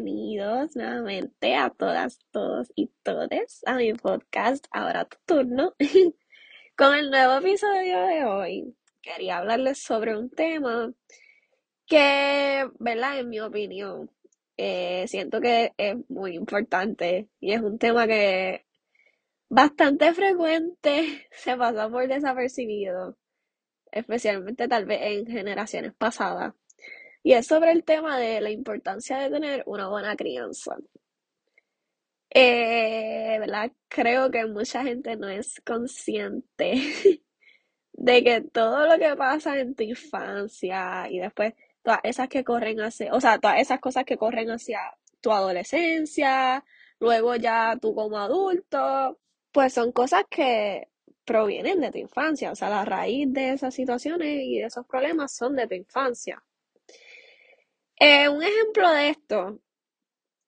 bienvenidos nuevamente a todas, todos y todes a mi podcast Ahora tu turno. Con el nuevo episodio de hoy, quería hablarles sobre un tema que, ¿verdad? En mi opinión, eh, siento que es muy importante y es un tema que bastante frecuente se pasa por desapercibido, especialmente tal vez en generaciones pasadas. Y es sobre el tema de la importancia de tener una buena crianza. Eh, ¿verdad? Creo que mucha gente no es consciente de que todo lo que pasa en tu infancia y después todas esas que corren hacia, o sea, todas esas cosas que corren hacia tu adolescencia, luego ya tú como adulto, pues son cosas que provienen de tu infancia, o sea, la raíz de esas situaciones y de esos problemas son de tu infancia. Eh, un ejemplo de esto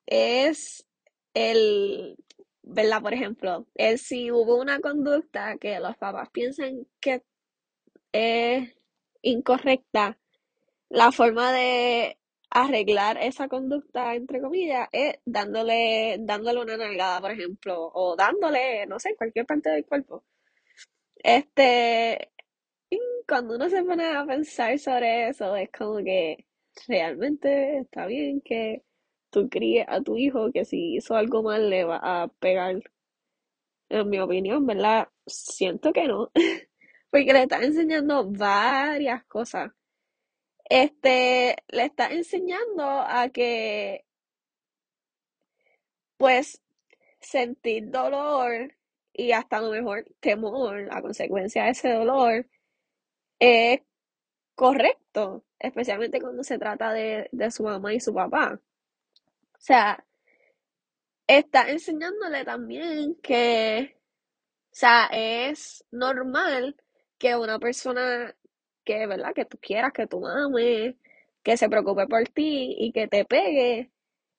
es el, ¿verdad? Por ejemplo, el si hubo una conducta que los papás piensan que es incorrecta, la forma de arreglar esa conducta, entre comillas, es dándole, dándole una nalgada, por ejemplo, o dándole, no sé, cualquier parte del cuerpo. Este, cuando uno se pone a pensar sobre eso, es como que realmente está bien que tú críes a tu hijo que si hizo algo mal le va a pegar. En mi opinión, ¿verdad? Siento que no. Porque le está enseñando varias cosas. Este, le está enseñando a que, pues, sentir dolor y hasta a lo mejor temor, la consecuencia de ese dolor, es correcto, especialmente cuando se trata de, de su mamá y su papá. O sea, está enseñándole también que, o sea, es normal que una persona que, ¿verdad? Que tú quieras, que tú ames, que se preocupe por ti y que te pegue,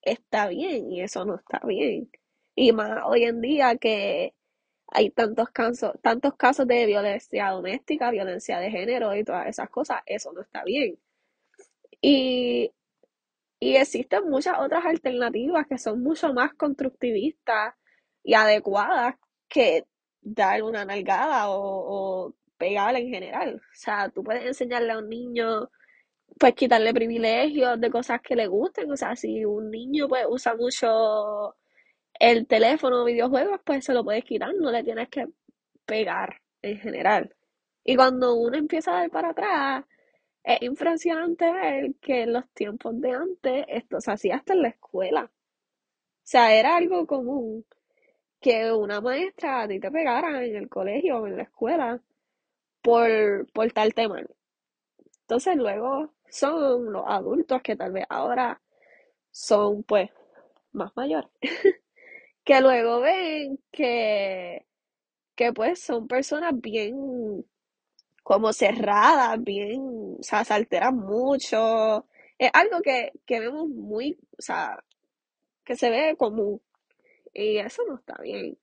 está bien y eso no está bien. Y más hoy en día que hay tantos casos, tantos casos de violencia doméstica, violencia de género y todas esas cosas, eso no está bien. Y, y existen muchas otras alternativas que son mucho más constructivistas y adecuadas que dar una nalgada o, o en general. O sea, tú puedes enseñarle a un niño, pues quitarle privilegios de cosas que le gusten. O sea, si un niño pues usa mucho el teléfono o videojuegos, pues se lo puedes quitar, no le tienes que pegar en general. Y cuando uno empieza a dar para atrás, es impresionante ver que en los tiempos de antes esto se hacía hasta en la escuela. O sea, era algo común que una maestra a ti te pegara en el colegio o en la escuela por, tal tema. Entonces luego son los adultos que tal vez ahora son pues más mayores. que luego ven que, que pues son personas bien como cerradas, bien, o sea, se alteran mucho. Es algo que, que vemos muy, o sea, que se ve común. Y eso no está bien.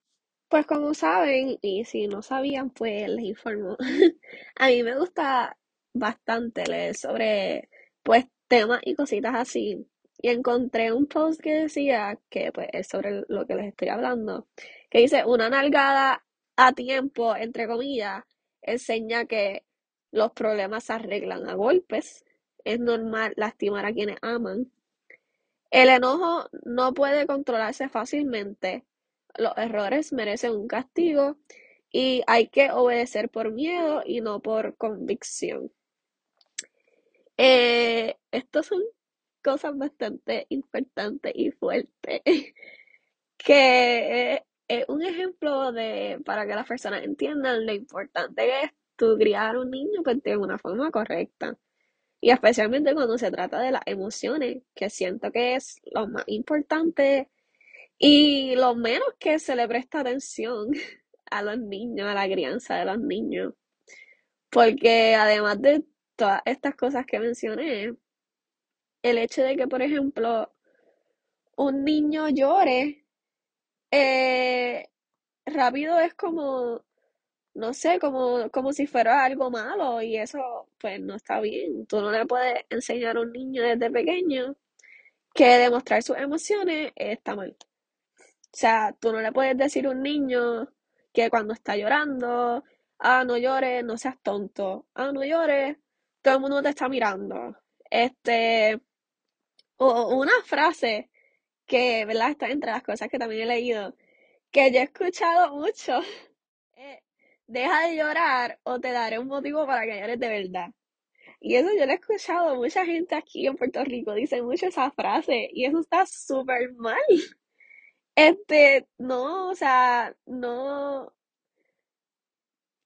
Pues como saben, y si no sabían, pues les informo. A mí me gusta bastante leer sobre, pues, temas y cositas así. Y encontré un post que decía que pues es sobre lo que les estoy hablando, que dice una nalgada a tiempo, entre comillas, enseña que los problemas se arreglan a golpes. Es normal lastimar a quienes aman. El enojo no puede controlarse fácilmente. Los errores merecen un castigo y hay que obedecer por miedo y no por convicción. Eh, estos son cosas bastante importantes y fuertes, que es un ejemplo de, para que las personas entiendan lo importante que es tu criar un niño pues, de una forma correcta. Y especialmente cuando se trata de las emociones, que siento que es lo más importante y lo menos que se le presta atención a los niños, a la crianza de los niños. Porque además de todas estas cosas que mencioné, el hecho de que, por ejemplo, un niño llore, eh, rápido es como, no sé, como, como si fuera algo malo y eso pues no está bien. Tú no le puedes enseñar a un niño desde pequeño que demostrar sus emociones está mal. O sea, tú no le puedes decir a un niño que cuando está llorando, ah, no llores, no seas tonto, ah, no llores, todo el mundo te está mirando. Este, o una frase que, ¿verdad? Está entre las cosas que también he leído, que yo he escuchado mucho. Deja de llorar o te daré un motivo para que llores de verdad. Y eso yo lo he escuchado, mucha gente aquí en Puerto Rico dice mucho esa frase y eso está súper mal. Este, no, o sea, no. O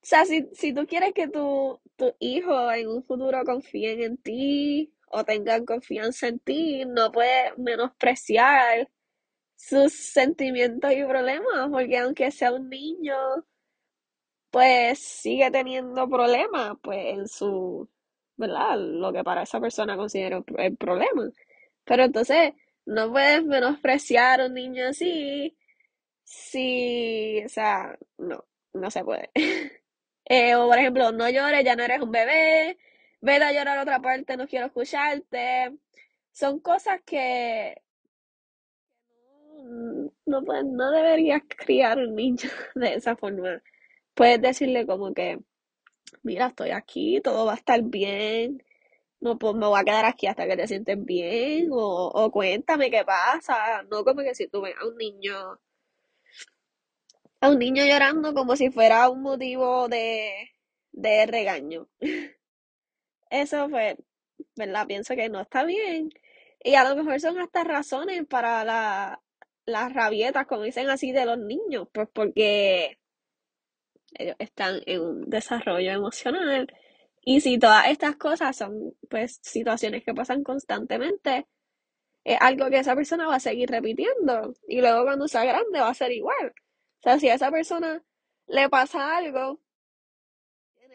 sea, si, si tú quieres que tu, tu hijo en un futuro confíen en ti o tengan confianza en ti, no puedes menospreciar sus sentimientos y problemas, porque aunque sea un niño, pues sigue teniendo problemas, pues en su, ¿verdad? Lo que para esa persona considera el problema. Pero entonces, no puedes menospreciar a un niño así, si, o sea, no, no se puede. Eh, o por ejemplo, no llores, ya no eres un bebé, vete a llorar a otra parte, no quiero escucharte. Son cosas que no, pues, no deberías criar un niño de esa forma. Puedes decirle como que, mira, estoy aquí, todo va a estar bien, no, pues me voy a quedar aquí hasta que te sientes bien, o, o cuéntame qué pasa, no como que si tú ves a un niño, a un niño llorando como si fuera un motivo de, de regaño. Eso fue, ¿verdad? Pienso que no está bien. Y a lo mejor son hasta razones para la, las rabietas, como dicen así, de los niños, pues porque ellos están en un desarrollo emocional. Y si todas estas cosas son, pues, situaciones que pasan constantemente, es algo que esa persona va a seguir repitiendo. Y luego cuando sea grande va a ser igual. O sea, si a esa persona le pasa algo,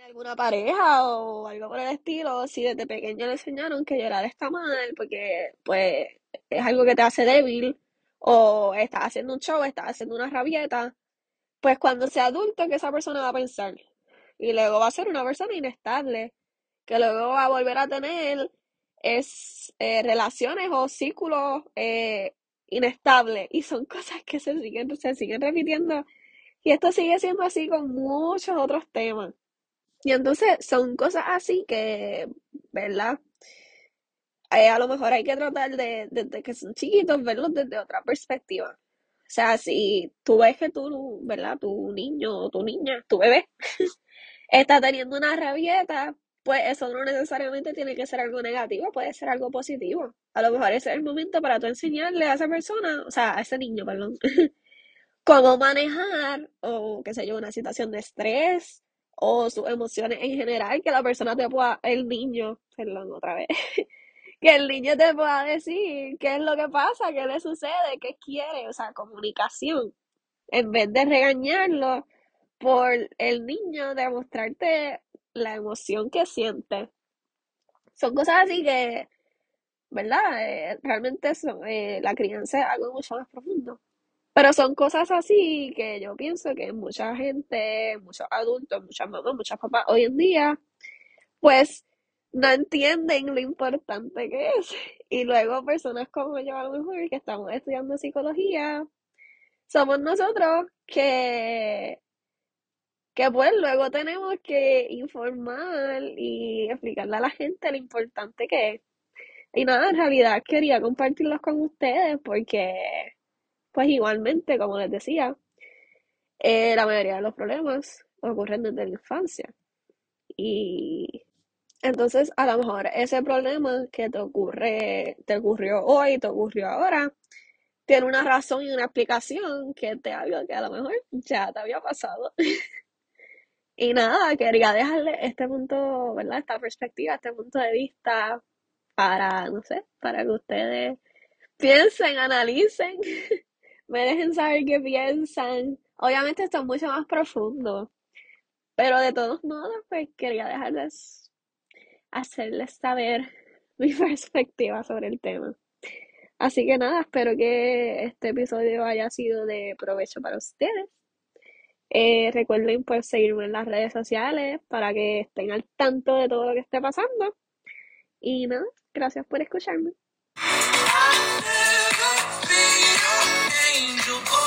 alguna pareja o algo por el estilo, si desde pequeño le enseñaron que llorar está mal, porque, pues, es algo que te hace débil, o estás haciendo un show, estás haciendo una rabieta, pues cuando sea adulto, que esa persona va a pensar. Y luego va a ser una persona inestable, que luego va a volver a tener es, eh, relaciones o círculos eh, inestables. Y son cosas que se siguen, se siguen repitiendo. Y esto sigue siendo así con muchos otros temas. Y entonces son cosas así que, ¿verdad? Eh, a lo mejor hay que tratar de, desde que son chiquitos, verlos desde otra perspectiva. O sea, si tú ves que tú, ¿verdad? Tu niño o tu niña, tu bebé, está teniendo una rabieta, pues eso no necesariamente tiene que ser algo negativo, puede ser algo positivo. A lo mejor ese es el momento para tú enseñarle a esa persona, o sea, a ese niño, perdón, cómo manejar o, qué sé yo, una situación de estrés o sus emociones en general, que la persona te pueda, el niño, perdón, otra vez, que el niño te pueda decir qué es lo que pasa, qué le sucede, qué quiere, o sea, comunicación. En vez de regañarlo por el niño, demostrarte la emoción que siente. Son cosas así que, ¿verdad? Eh, realmente son, eh, la crianza es algo mucho más profundo. Pero son cosas así que yo pienso que mucha gente, muchos adultos, muchas mamás, muchas papás hoy en día, pues no entienden lo importante que es. Y luego personas como yo a lo mejor que estamos estudiando psicología, somos nosotros que, que pues luego tenemos que informar y explicarle a la gente lo importante que es. Y nada, en realidad quería compartirlos con ustedes porque, pues igualmente, como les decía, eh, la mayoría de los problemas ocurren desde la infancia. Y entonces, a lo mejor ese problema que te ocurre, te ocurrió hoy, te ocurrió ahora, tiene una razón y una explicación que te algo que a lo mejor ya te había pasado. Y nada, quería dejarle este punto, ¿verdad? Esta perspectiva, este punto de vista para, no sé, para que ustedes piensen, analicen, me dejen saber qué piensan. Obviamente esto es mucho más profundo, pero de todos modos, pues quería dejarles hacerles saber mi perspectiva sobre el tema. Así que nada, espero que este episodio haya sido de provecho para ustedes. Eh, recuerden pues seguirme en las redes sociales para que estén al tanto de todo lo que esté pasando. Y nada, gracias por escucharme. you.